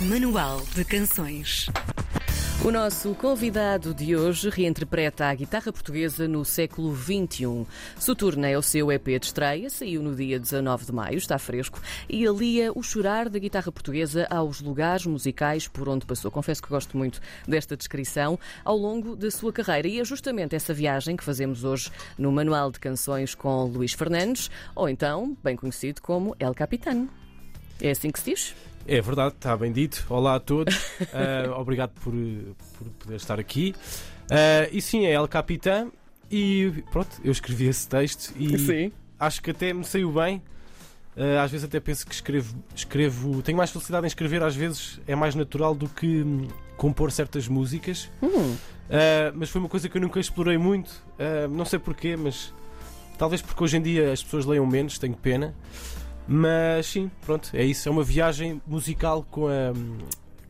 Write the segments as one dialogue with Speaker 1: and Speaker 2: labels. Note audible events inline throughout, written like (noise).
Speaker 1: Manual de Canções.
Speaker 2: O nosso convidado de hoje reinterpreta a guitarra portuguesa no século XXI. Soturna é o seu EP de estreia, saiu no dia 19 de maio, está fresco, e alia o chorar da guitarra portuguesa aos lugares musicais por onde passou. Confesso que gosto muito desta descrição ao longo da sua carreira, e é justamente essa viagem que fazemos hoje no Manual de Canções com Luís Fernandes, ou então, bem conhecido como El Capitano. É assim que se diz?
Speaker 3: É verdade, está bem dito. Olá a todos. Uh, (laughs) obrigado por, por, poder estar aqui. Uh, e sim, é El Capitã. E pronto, eu escrevi esse texto e
Speaker 2: sim.
Speaker 3: acho que até me saiu bem. Uh, às vezes até penso que escrevo, escrevo. Tenho mais felicidade em escrever, às vezes é mais natural do que hum, compor certas músicas.
Speaker 2: Hum.
Speaker 3: mas foi uma coisa que eu nunca explorei muito. não sei porquê, mas talvez porque hoje em dia as pessoas leiam menos, tenho pena. Mas sim, pronto, é isso. É uma viagem musical com a,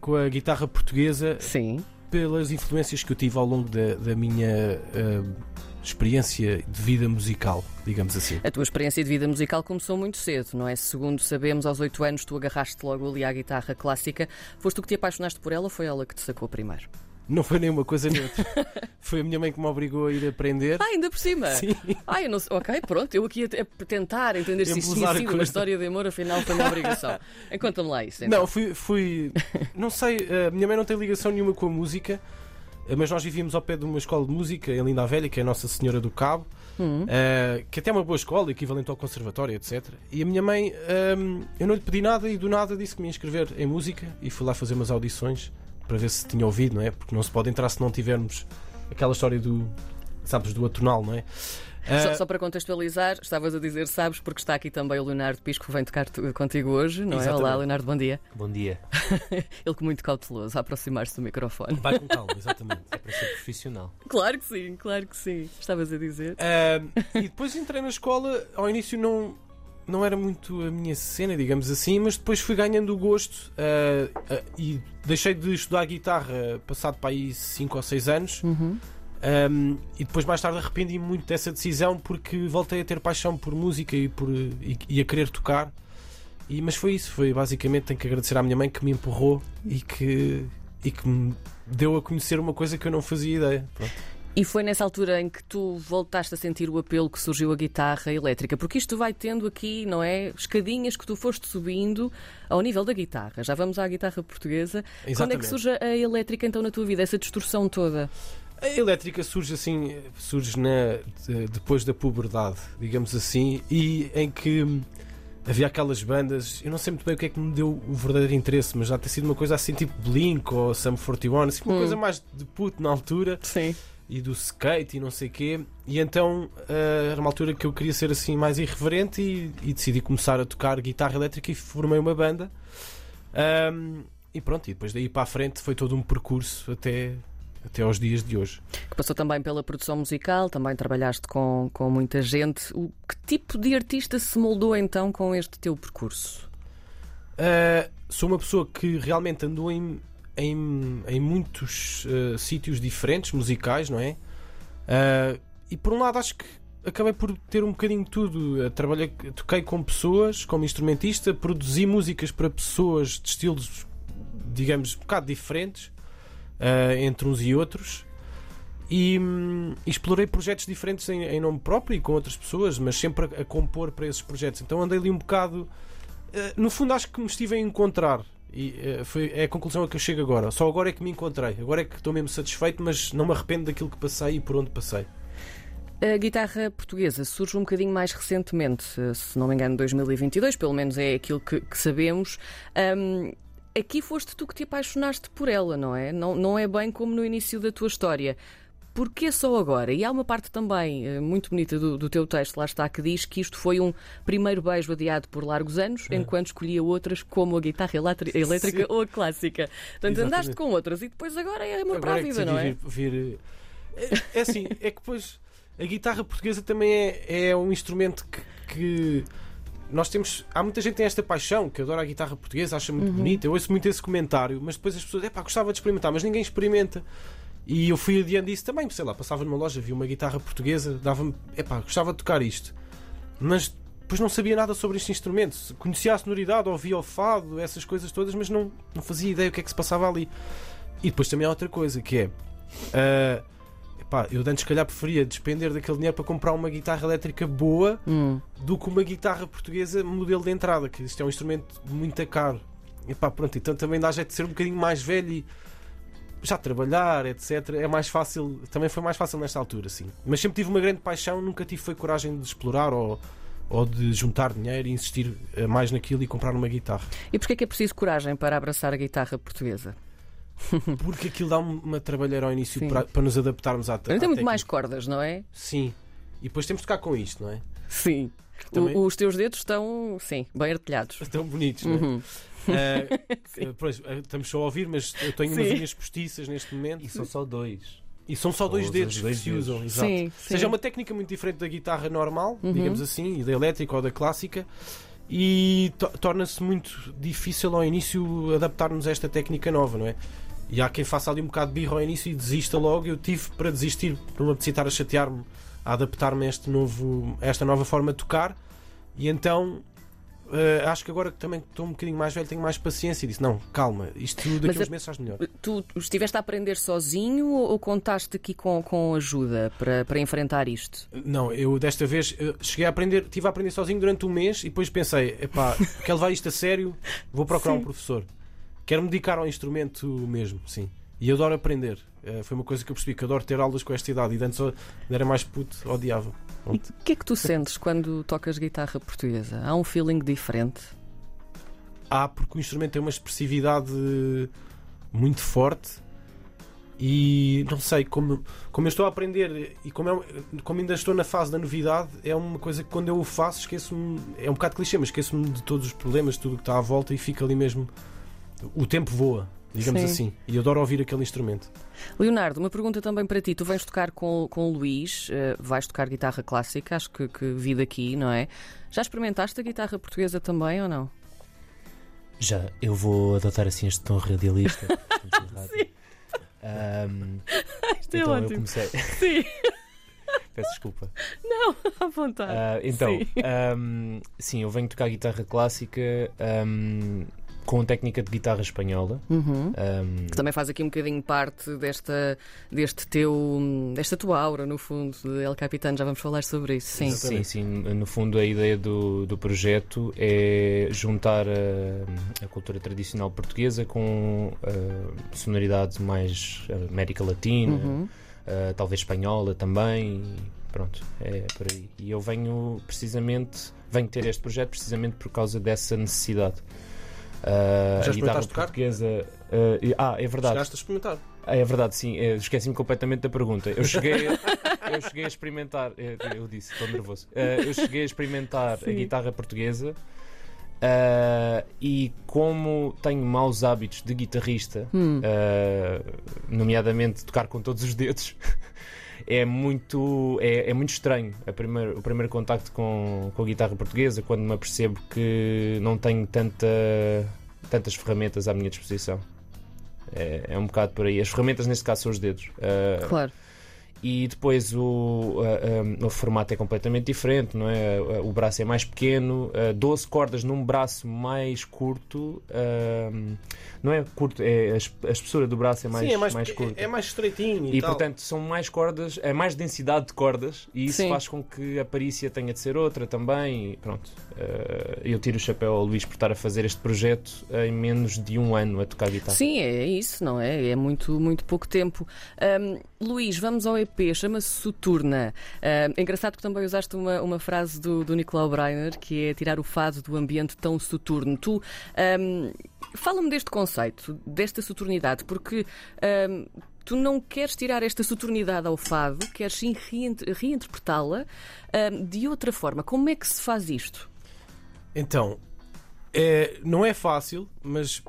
Speaker 3: com a guitarra portuguesa.
Speaker 2: Sim.
Speaker 3: Pelas influências que eu tive ao longo da, da minha uh, experiência de vida musical, digamos assim.
Speaker 2: A tua experiência de vida musical começou muito cedo, não é? Segundo sabemos, aos 8 anos tu agarraste logo ali à guitarra clássica. Foste tu que te apaixonaste por ela ou foi ela que te sacou primeiro?
Speaker 3: Não foi nem uma coisa nem outra. (laughs) foi a minha mãe que me obrigou a ir aprender.
Speaker 2: Ah, ainda por cima?
Speaker 3: Sim.
Speaker 2: Ah, eu não sei. Ok, pronto. Eu aqui a tentar entender se isto tinha sido uma história de amor, afinal foi uma obrigação. (laughs) Conta-me lá isso. Então.
Speaker 3: Não, fui, fui. Não sei, a minha mãe não tem ligação nenhuma com a música, mas nós vivíamos ao pé de uma escola de música em Linda Velha, que é a Nossa Senhora do Cabo,
Speaker 2: uhum.
Speaker 3: uh, que até é uma boa escola, equivalente ao conservatório, etc. E a minha mãe, um, eu não lhe pedi nada e do nada disse que me ia inscrever em música e fui lá fazer umas audições para ver se tinha ouvido, não é? Porque não se pode entrar se não tivermos aquela história do, sabes, do atonal, não é?
Speaker 2: Só, ah, só, para contextualizar, estavas a dizer, sabes, porque está aqui também o Leonardo Pisco, que vem tocar contigo hoje, não é? Olá, Leonardo, bom dia.
Speaker 4: Bom dia. (laughs)
Speaker 2: Ele com muito cauteloso a aproximar-se do microfone.
Speaker 4: Vai com calma, exatamente. É para ser profissional. (laughs)
Speaker 2: Claro que sim, claro que sim. Estavas a dizer.
Speaker 3: Uh, e depois entrei na escola, ao início não não era muito a minha cena, digamos assim, mas depois fui ganhando o gosto uh, uh, e deixei de estudar guitarra passado para aí 5 ou 6 anos.
Speaker 2: Uhum.
Speaker 3: Um, e depois mais tarde arrependi-me muito dessa decisão porque voltei a ter paixão por música e, por, e, e, a querer tocar. E, mas foi isso, foi basicamente tenho que agradecer à minha mãe que me empurrou e que, e que me deu a conhecer uma coisa que eu não fazia ideia. Pronto.
Speaker 2: E foi nessa altura em que tu voltaste a sentir o apelo que surgiu a guitarra elétrica, porque isto vai tendo aqui, não é? Escadinhas que tu foste subindo ao nível da guitarra. Já vamos à guitarra portuguesa.
Speaker 3: Exatamente.
Speaker 2: Quando é que surge a elétrica então na tua vida, essa distorção toda?
Speaker 3: A elétrica surge assim, surge na, depois da puberdade, digamos assim, e em que havia aquelas bandas, eu não sei muito bem o que é que me deu o verdadeiro interesse, mas já tem sido uma coisa assim tipo Blink ou Sum 41, assim, uma hum. coisa mais de puto na altura.
Speaker 2: Sim
Speaker 3: e do skate e não sei o quê. E então uh, era uma altura que eu queria ser assim mais irreverente e, e decidi começar a tocar guitarra elétrica e formei uma banda. Um, e pronto, e depois daí para a frente foi todo um percurso até, até aos dias de hoje.
Speaker 2: Que passou também pela produção musical, também trabalhaste com, com muita gente. O, que tipo de artista se moldou então com este teu percurso?
Speaker 3: Uh, sou uma pessoa que realmente andou em em, em muitos uh, sítios diferentes, musicais, não é? Uh, e por um lado acho que acabei por ter um bocadinho de tudo. trabalhei, toquei com pessoas como instrumentista, produzi músicas para pessoas de estilos, digamos, um bocado diferentes uh, entre uns e outros. E, um, explorei projetos diferentes em, em, nome próprio e com outras pessoas, mas sempre a, a compor para esses projetos. Então andei ali um bocado. no fundo, acho que me estive a encontrar e uh, foi, é a conclusão a que eu chego agora. Só agora é que me encontrei. Agora é que estou mesmo satisfeito, mas não me arrependo daquilo que passei e por onde passei.
Speaker 2: A guitarra portuguesa surge um bocadinho mais recentemente, eh, se não me engano, 2022, pelo menos é aquilo que, que sabemos. Um, aqui foste tu que te apaixonaste por ela, não é? Não, não é bem como no início da tua história. Porquê só agora? E há uma parte também uh, muito bonita do, do, teu texto, lá está, que diz que isto foi um primeiro beijo adiado por largos anos, é. enquanto escolhia outras como a guitarra elétrica Sim. ou a clássica. Portanto, Exatamente. andaste com outras e depois agora é amor para a é vida, não é?
Speaker 3: Vir, vir... É, é assim, é que depois a guitarra portuguesa também é, é um instrumento que, que nós temos. Há muita gente que tem esta paixão, que adora a guitarra portuguesa, acha muito uhum. bonita. Eu ouço muito esse comentário, mas depois as pessoas, é pá, gostava de experimentar, mas ninguém experimenta. E eu fui adiante disso também, sei lá, passava numa loja, vi uma guitarra portuguesa, dava-me, epá, gostava de tocar isto. Mas depois não sabia nada sobre este instrumento. Conhecia a sonoridade, ouvia o fado, essas coisas todas, mas não, não fazia ideia o que é que se passava ali. E depois também há outra coisa que é. epá, eu antes, se calhar, preferia despender daquele dinheiro para comprar uma guitarra elétrica boa
Speaker 2: Hum.
Speaker 3: do que uma guitarra portuguesa modelo de entrada, que isto é um instrumento muito caro. Epá, pronto, então também dá jeito de ser um bocadinho mais velho e já trabalhar, etc. É mais fácil, também foi mais fácil nesta altura, sim. Mas sempre tive uma grande paixão, nunca tive foi coragem de explorar ou, ou de juntar dinheiro e insistir eh, mais naquilo e comprar uma guitarra.
Speaker 2: E porquê é que é preciso coragem para abraçar a guitarra portuguesa? (laughs) (laughs)
Speaker 3: Porque aquilo dá uma trabalheira ao início para, para nos adaptarmos à,
Speaker 2: Tem muito mais cordas, não é?
Speaker 3: Sim. E depois temos de tocar com isto, não é?
Speaker 2: Sim. O-
Speaker 3: Também-
Speaker 2: os teus dedos estão, sim, bem artilhados.
Speaker 3: Tão bonitos, não é?
Speaker 2: Uhum.
Speaker 3: Eh, (laughs) eh, pois, eh, estamos só a ouvir, mas eu tenho umas
Speaker 2: Sim.
Speaker 3: unhas postiças neste momento.
Speaker 4: E são só dois.
Speaker 3: E são só dois
Speaker 4: Ou
Speaker 3: dedos
Speaker 4: dois
Speaker 3: que se
Speaker 4: dedos.
Speaker 3: usam. Exato.
Speaker 2: Sim,
Speaker 3: Ou
Speaker 2: sim.
Speaker 3: seja, é uma técnica muito diferente da guitarra normal,
Speaker 2: Uhum.
Speaker 3: digamos assim, e da elétrica ou da clássica. E to- torna-se muito difícil ao início adaptar-nos a esta técnica nova, não é? E há quem faça ali um bocado de birra ao início e desista logo. Eu tive para desistir, não me apetecia estar a chatear-me, a adaptar-me a, este novo, a esta nova forma de tocar. E então eh, acho que agora que também estou um bocadinho mais velho, tenho mais paciência e disse: não, calma, isto daqui a uns meses faz melhor.
Speaker 2: Tu estiveste a aprender sozinho ou contaste aqui com, com ajuda para, para enfrentar isto?
Speaker 3: Não, eu desta vez eh, cheguei a aprender, estive a aprender sozinho durante um mês e depois pensei, epá, (laughs) quero levar isto a sério, vou procurar um professor. Quero me dedicar ao instrumento mesmo, sim. E eu adoro aprender. Eh, foi uma coisa que eu percebi, que adoro ter aulas com esta idade. E antes eu era mais puto, odiava.
Speaker 2: E o que é que tu (laughs) sentes quando tocas guitarra portuguesa? Há um feeling diferente?
Speaker 3: Há, porque o instrumento tem uma expressividade muito forte e não sei, como, como eu estou a aprender e como, é como ainda estou na fase da novidade, é uma coisa que quando eu o faço esqueço-me, é um bocado clichê, mas esqueço-me de todos os problemas, de tudo o que está à volta e fica ali mesmo. O tempo voa, digamos
Speaker 2: Sim.
Speaker 3: assim, e eu adoro ouvir aquele instrumento.
Speaker 2: Leonardo, uma pergunta também para ti. Tu vens tocar com, com o Luís, eh, vais tocar guitarra clássica, acho que, que vi daqui, não é? Já experimentaste a guitarra portuguesa também ou não?
Speaker 4: Já, eu vou adotar assim este tom radialista. (laughs) portanto, rádio. Ahm,
Speaker 2: Isto é
Speaker 4: então eu
Speaker 2: ótimo.
Speaker 4: comecei.
Speaker 2: Sim, (laughs)
Speaker 4: Peço desculpa. (laughs)
Speaker 2: à vontade.
Speaker 4: Ah, então,
Speaker 2: Sim.
Speaker 4: ahm, sim, eu venho tocar guitarra clássica ahm, com técnica de guitarra espanhola.
Speaker 2: Uhum.
Speaker 4: Ahm,
Speaker 2: Que também faz aqui um bocadinho parte desta, deste teu, desta tua aura, no fundo, de El Capitano. Já vamos falar sobre isso. Sim.
Speaker 4: Sim, sim. No fundo, a ideia do, do projeto é juntar a, a cultura tradicional portuguesa com a sonoridade mais América Latina,
Speaker 2: Uhum.
Speaker 4: eh, talvez espanhola também. Pronto, é por aí. E eu venho precisamente, venho ter este projeto precisamente por causa dessa necessidade. Ah,
Speaker 3: Já
Speaker 4: a guitarra
Speaker 3: experimentaste tocar?
Speaker 4: portuguesa. e- ah, é verdade.
Speaker 3: Chegaste a experimentar.
Speaker 4: Ah, é verdade, sim. Eh, Esqueci-me completamente da pergunta. Eu cheguei, a- (laughs) eu cheguei a experimentar. eh, Eu disse, estou nervoso. Eh, Eu cheguei a experimentar a
Speaker 2: Sim.
Speaker 4: guitarra portuguesa ah, e como tenho maus hábitos de guitarrista,
Speaker 2: Hum.
Speaker 4: nomeadamente tocar com todos os dedos. (laughs) É muito, é, é muito estranho a primeiro, o primeiro contacto com, com a guitarra portuguesa quando me apercebo que não tenho tanta, tantas ferramentas à minha disposição. É, é um bocado por aí. As ferramentas, neste caso, são os dedos. Ah,
Speaker 2: Claro.
Speaker 4: E depois o, o formato é completamente diferente, não é? O braço é mais pequeno, ah, 12 cordas num braço mais curto. não é curto, é a es- a espessura do braço é mais,
Speaker 3: Sim, é mais,
Speaker 4: mais curta.
Speaker 3: é mais estreitinho e,
Speaker 4: E
Speaker 3: tal.
Speaker 4: portanto são mais cordas, é mais densidade de cordas e isso
Speaker 2: Sim.
Speaker 4: faz com que a perícia tenha de ser outra também. E pronto, eh, eu tiro o chapéu ao Luís por estar a fazer este projeto em menos de um ano a tocar guitarra.
Speaker 2: Sim, é isso, não é? É muito, muito pouco tempo. Ahm, Luís, vamos ao EP, chama-se Soturna. Ahm, é engraçado que também usaste uma, uma frase do, do Nicolau Breiner, que é tirar o fado do ambiente tão soturno. Tu, ahm, fala-me deste conceito, desta soturnidade, porque ahm, tu não queres tirar esta soturnidade ao fado, queres sim reint- reinterpretá-la ahm, de outra forma. Como é que se faz isto?
Speaker 3: Então, é, não é fácil, mas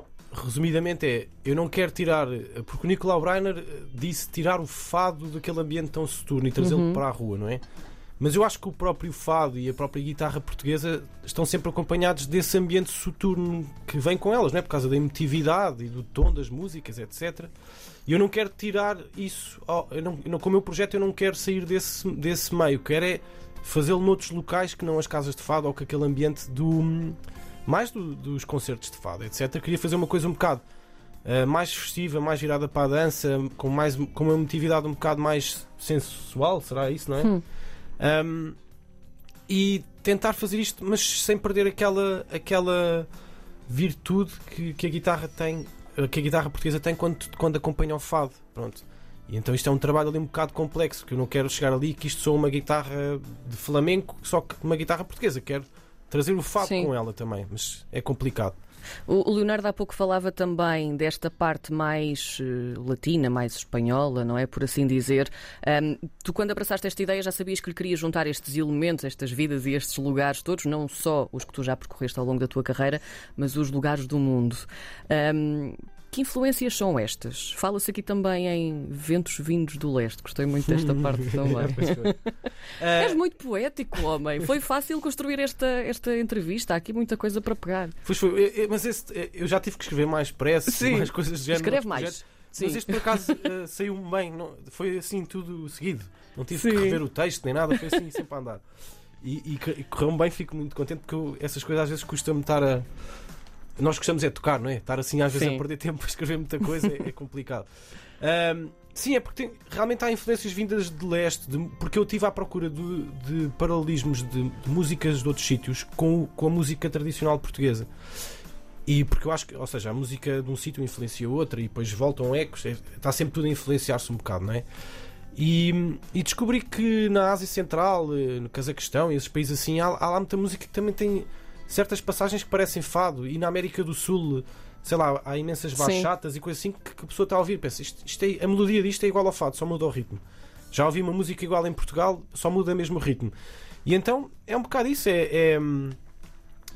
Speaker 3: resumidamente é: eu não quero tirar, porque o Nicolau Breiner eh, disse tirar o fado daquele ambiente tão soturno e trazê-lo para a rua, não é? Mas eu acho que o próprio fado e a própria guitarra portuguesa estão sempre acompanhados desse ambiente soturno que vem com elas, não é? Por causa da emotividade e do tom das músicas, etc. E eu não quero tirar isso, ao- eu não- com o meu projeto eu não quero sair desse, desse meio, quero é fazê-lo noutros locais que não as casas de fado ou que aquele ambiente do mais do- dos concertos de fado, etc. Queria fazer uma coisa um bocado uh, mais festiva, mais virada para a dança, com, mais, com uma emotividade um bocado mais sensual, será isso, não é?
Speaker 2: Hum.
Speaker 3: Um, e tentar fazer isto, mas sem perder aquela, aquela virtude que, que a guitarra tem, que a guitarra portuguesa tem quando, quando acompanha o fado. Pronto. E então isto é um trabalho ali um bocado complexo, que eu não quero chegar ali que isto sou uma guitarra de flamenco, só que uma guitarra portuguesa. Quero trazer o fado
Speaker 2: Sim.
Speaker 3: com ela também, mas é complicado.
Speaker 2: O Leonardo há pouco falava também desta parte mais eh, latina, mais espanhola, não é? Por assim dizer. Ahm, tu, quando abraçaste esta ideia, já sabias que lhe querias juntar estes elementos, estas vidas e estes lugares todos, não só os que tu já percorreste ao longo da tua carreira, mas os lugares do mundo. Ahm, que influências são estas? Fala-se aqui também em ventos vindos do leste. Gostei muito desta (laughs) parte também.
Speaker 3: Eh, (laughs)
Speaker 2: És muito poético, homem. Foi fácil construir esta, esta entrevista. Há aqui muita coisa para pegar.
Speaker 3: Pois foi, eu- mas esse, eu já tive que escrever mais pressa,
Speaker 2: Sim.
Speaker 3: mais coisas do género.
Speaker 2: Escreve mais. Sim.
Speaker 3: Mas este por acaso eh, saiu-me bem, não- foi assim tudo seguido. Não tive
Speaker 2: Sim.
Speaker 3: que rever o texto nem nada, foi assim sempre a andar. E, e e correu-me bem, fico muito contente porque eu- essas coisas às vezes custa-me estar a. Nós gostamos é de tocar, não é? Estar assim às vezes
Speaker 2: Sim.
Speaker 3: a perder tempo (laughs) a escrever muita coisa é, é complicado. Ahm, sim, é porque tem- realmente há influências vindas de leste, de- porque eu estive à procura de, de paralelismos de, de músicas de outros sítios com, com a música tradicional portuguesa. E porque eu acho que, ou seja, a música de um sítio influencia outra e depois voltam ecos, é- está sempre tudo a influenciar-se um bocado, não é? E, e descobri que na Ásia Central, eh, no Cazaquistão e esses países assim, há, há lá muita música que também tem certas passagens que parecem fado. E na América do Sul, sei lá, há imensas
Speaker 2: Sim.
Speaker 3: bachatas e coisas assim que, que a pessoa está a ouvir. Pensa, isto, isto é- a melodia disto é igual ao fado, só muda o ritmo. Já ouvi uma música igual em Portugal, só muda mesmo o ritmo. E então é um bocado isso, é, é,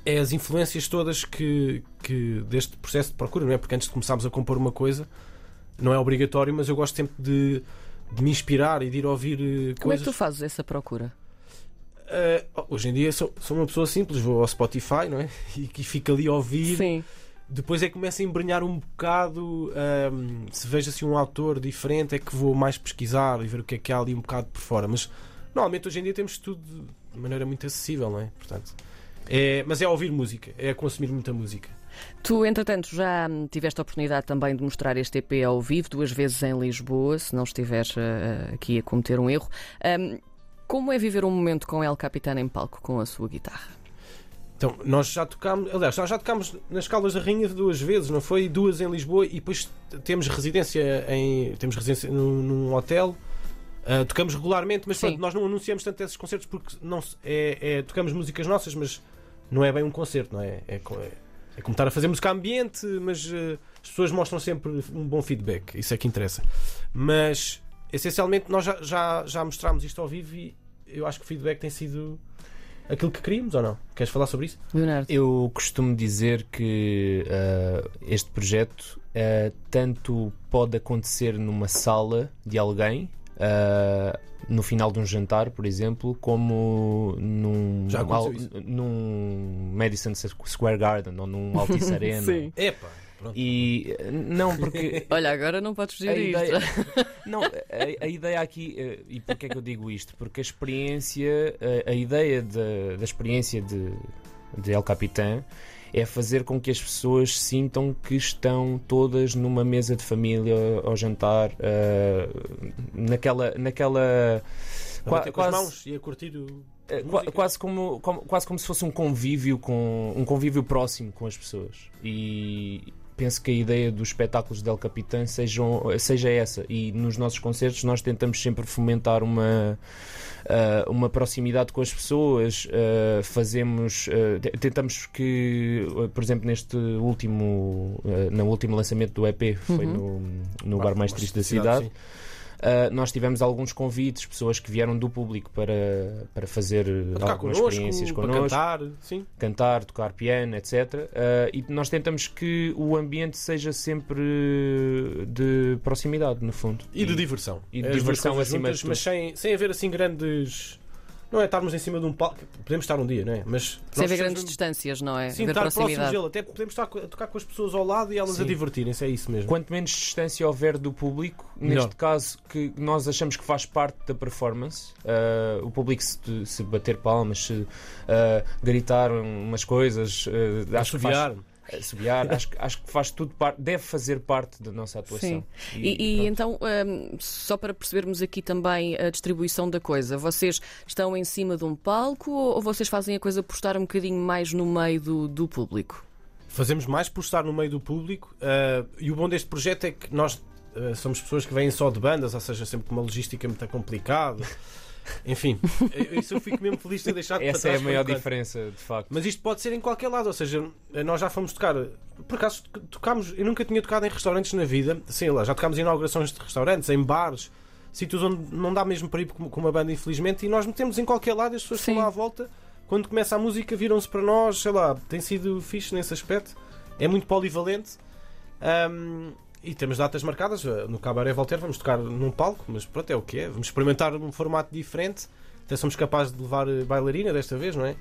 Speaker 3: é as influências todas que, que deste processo de procura, não é? Porque antes de começarmos a compor uma coisa, não é obrigatório, mas eu gosto sempre de, de me inspirar e de ir ouvir eh,
Speaker 2: Como é que
Speaker 3: coisas.
Speaker 2: tu fazes essa procura?
Speaker 3: Uh, hoje em dia sou, sou uma pessoa simples, vou ao Spotify não é? (laughs) e que fico ali a ouvir.
Speaker 2: Sim.
Speaker 3: Depois é que começo a embrenhar um bocado. um, se vejo assim um autor diferente, é que vou mais pesquisar e ver o que é que há ali um bocado por fora. Mas normalmente hoje em dia temos tudo de maneira muito acessível, não é? Portanto, é, mas é ouvir música, é consumir muita música.
Speaker 2: Tu, entretanto, já tiveste a oportunidade também de mostrar este EP ao vivo, duas vezes em Lisboa, se não estiveres uh, aqui a cometer um erro. Hum, como é viver um momento com El Capitano em palco com a sua guitarra?
Speaker 3: Então, nós já tocámos, aliás, nós já tocámos nas Caldas da Rainha duas vezes, não foi? Duas em Lisboa e depois temos residência em temos residência num, num hotel. Ah, tocamos regularmente, mas pronto, nós não anunciamos tanto esses concertos porque não é, é- tocamos músicas nossas, mas não é bem um concerto, não é? É, é- é como estar a fazer música ambiente, mas eh, as pessoas mostram sempre um bom feedback, isso é que interessa. Mas essencialmente nós já, já, já mostramos isto ao vivo e eu acho que o feedback tem sido aquilo que queríamos ou não? Queres falar sobre isso?
Speaker 2: Leonardo?
Speaker 4: Eu costumo dizer que ah, este projeto ah, tanto pode acontecer numa sala de alguém, ah, no final de um jantar, por exemplo, como num,
Speaker 3: Já
Speaker 4: al- num Madison Square Garden ou num Altice (laughs) Arena.
Speaker 2: Sim.
Speaker 3: Epa, pronto.
Speaker 4: E ah, não, porque (laughs)
Speaker 2: Olha, agora não podes
Speaker 4: a ideia,
Speaker 2: isto. (laughs)
Speaker 4: não, a, a ideia aqui, eh, e porquê é que eu digo isto? Porque a experiência, a, a ideia da, da experiência de, de El Capitán é fazer com que as pessoas sintam que estão todas numa mesa de família ao jantar, eh, naquela. naquela qua-
Speaker 3: com as mãos e a curtir o.
Speaker 4: eh, quase, como, como- quase como se fosse um convívio com um convívio próximo com as pessoas e penso que a ideia dos espetáculos del Capitã sejam, seja essa e nos nossos concertos nós tentamos sempre fomentar uma ah, uma proximidade com as pessoas ah, fazemos te- tentamos que por exemplo neste último no último lançamento do EP foi no, no bar mais triste da cidade
Speaker 3: sim.
Speaker 4: Uh, nós tivemos alguns convites, pessoas que vieram do público para, para fazer
Speaker 3: Para
Speaker 4: algumas
Speaker 3: connosco,
Speaker 4: experiências connosco,
Speaker 3: cantar, sim.
Speaker 4: cantar, tocar piano, etc. Uh, e nós tentamos que o ambiente seja sempre de proximidade, no fundo.
Speaker 3: E de diversão.
Speaker 4: e de
Speaker 3: As
Speaker 4: diversão acima de
Speaker 3: juntas, Mas
Speaker 4: tudo.
Speaker 3: sem, sem haver assim grandes não é estarmos em cima de um palco, podemos estar um dia, não é? Mas
Speaker 2: Sem
Speaker 3: precisamos
Speaker 2: grandes distâncias, não é?
Speaker 3: Sim,
Speaker 2: haver
Speaker 3: estar próximos
Speaker 2: proximidade.
Speaker 3: dele, até podemos estar a tocar com as pessoas ao lado e elas a
Speaker 4: Sim.
Speaker 3: divertirem-se, é isso mesmo.
Speaker 4: Quanto menos distância houver do público,
Speaker 3: Melhor.
Speaker 4: neste caso que nós achamos que faz parte da performance, ah, o público se, se bater palmas, se ah, gritar umas coisas, ah, acho que faz,
Speaker 3: Assobiar.
Speaker 4: acho, que- acho que faz tudo parte, deve fazer parte da nossa atuação.
Speaker 2: Sim. E, e então, hum, só para percebermos aqui também a distribuição da coisa, vocês estão em cima de um palco ou ou vocês fazem a coisa por estar um bocadinho mais no meio do, do público?
Speaker 3: Fazemos mais por estar no meio do público ah, e o bom deste projeto é que nós ah, somos pessoas que vêm só de bandas, ou seja, sempre com uma logística muito complicada. Enfim, isso eu fico mesmo feliz de ter deixado para
Speaker 4: Essa é a maior diferença, de facto.
Speaker 3: Mas isto pode ser em qualquer lado, ou seja, nós já fomos tocar. Por acaso tocámos, eu nunca tinha tocado em restaurantes na vida, sei lá, já tocámos em inaugurações de restaurantes, em bares, sítios onde não dá mesmo para ir com uma banda, infelizmente, e nós metemos em qualquer lado, as pessoas
Speaker 2: Sim.
Speaker 3: estão lá à volta, quando começa a música, viram-se para nós, sei lá, tem sido fixe nesse aspecto, é muito polivalente. Ahm, e temos datas marcadas, no Cabaré Voltaire vamos tocar num palco, mas pronto, é o que é. Vamos experimentar um formato diferente. Até somos capazes de levar eh, bailarina desta vez, não é?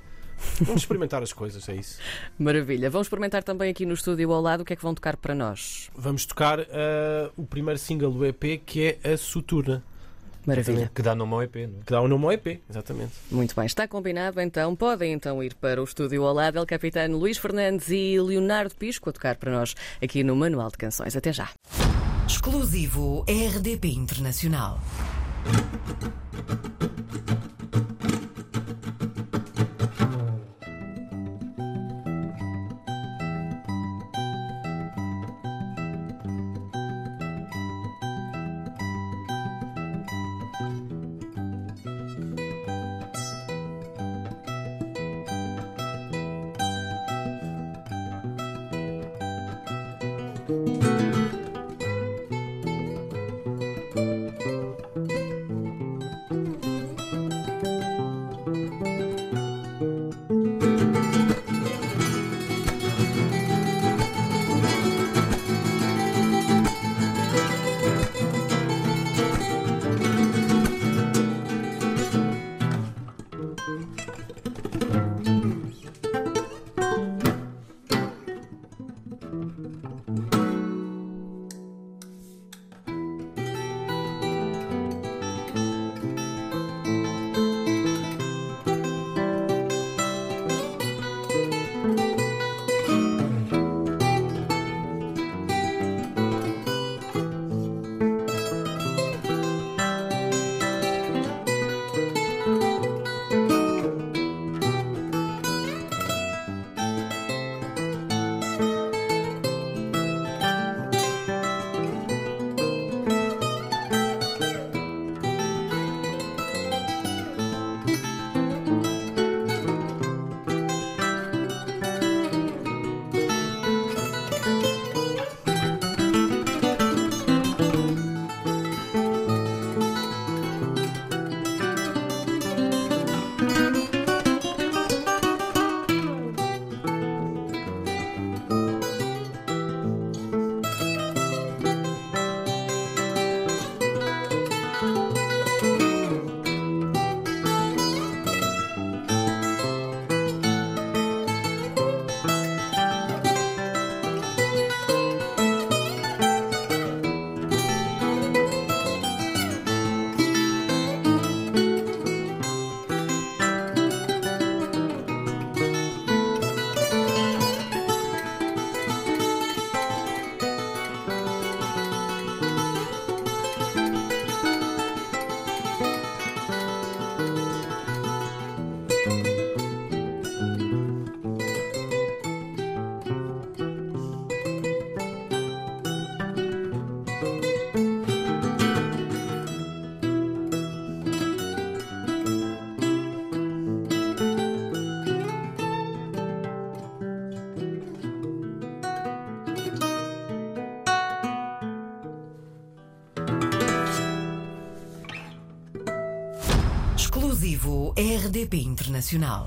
Speaker 3: Vamos experimentar as coisas, é isso. (laughs)
Speaker 2: Maravilha. Vamos experimentar também aqui no estúdio ao lado o que é que vão tocar para nós.
Speaker 3: Vamos tocar eh, o primeiro single do EP que é a Soturna,
Speaker 2: Maravilha.
Speaker 4: Que dá nome ao EP, não é?
Speaker 3: que dá o nome ao EP, exatamente.
Speaker 2: Muito bem, está combinado então. Podem então ir para o estúdio ao lado, El Capitano Luís Fernandes e Leonardo Pisco a tocar para nós aqui no Manual de Canções. Até já.
Speaker 1: Exclusivo RDP Internacional. Exclusivo RDP Internacional.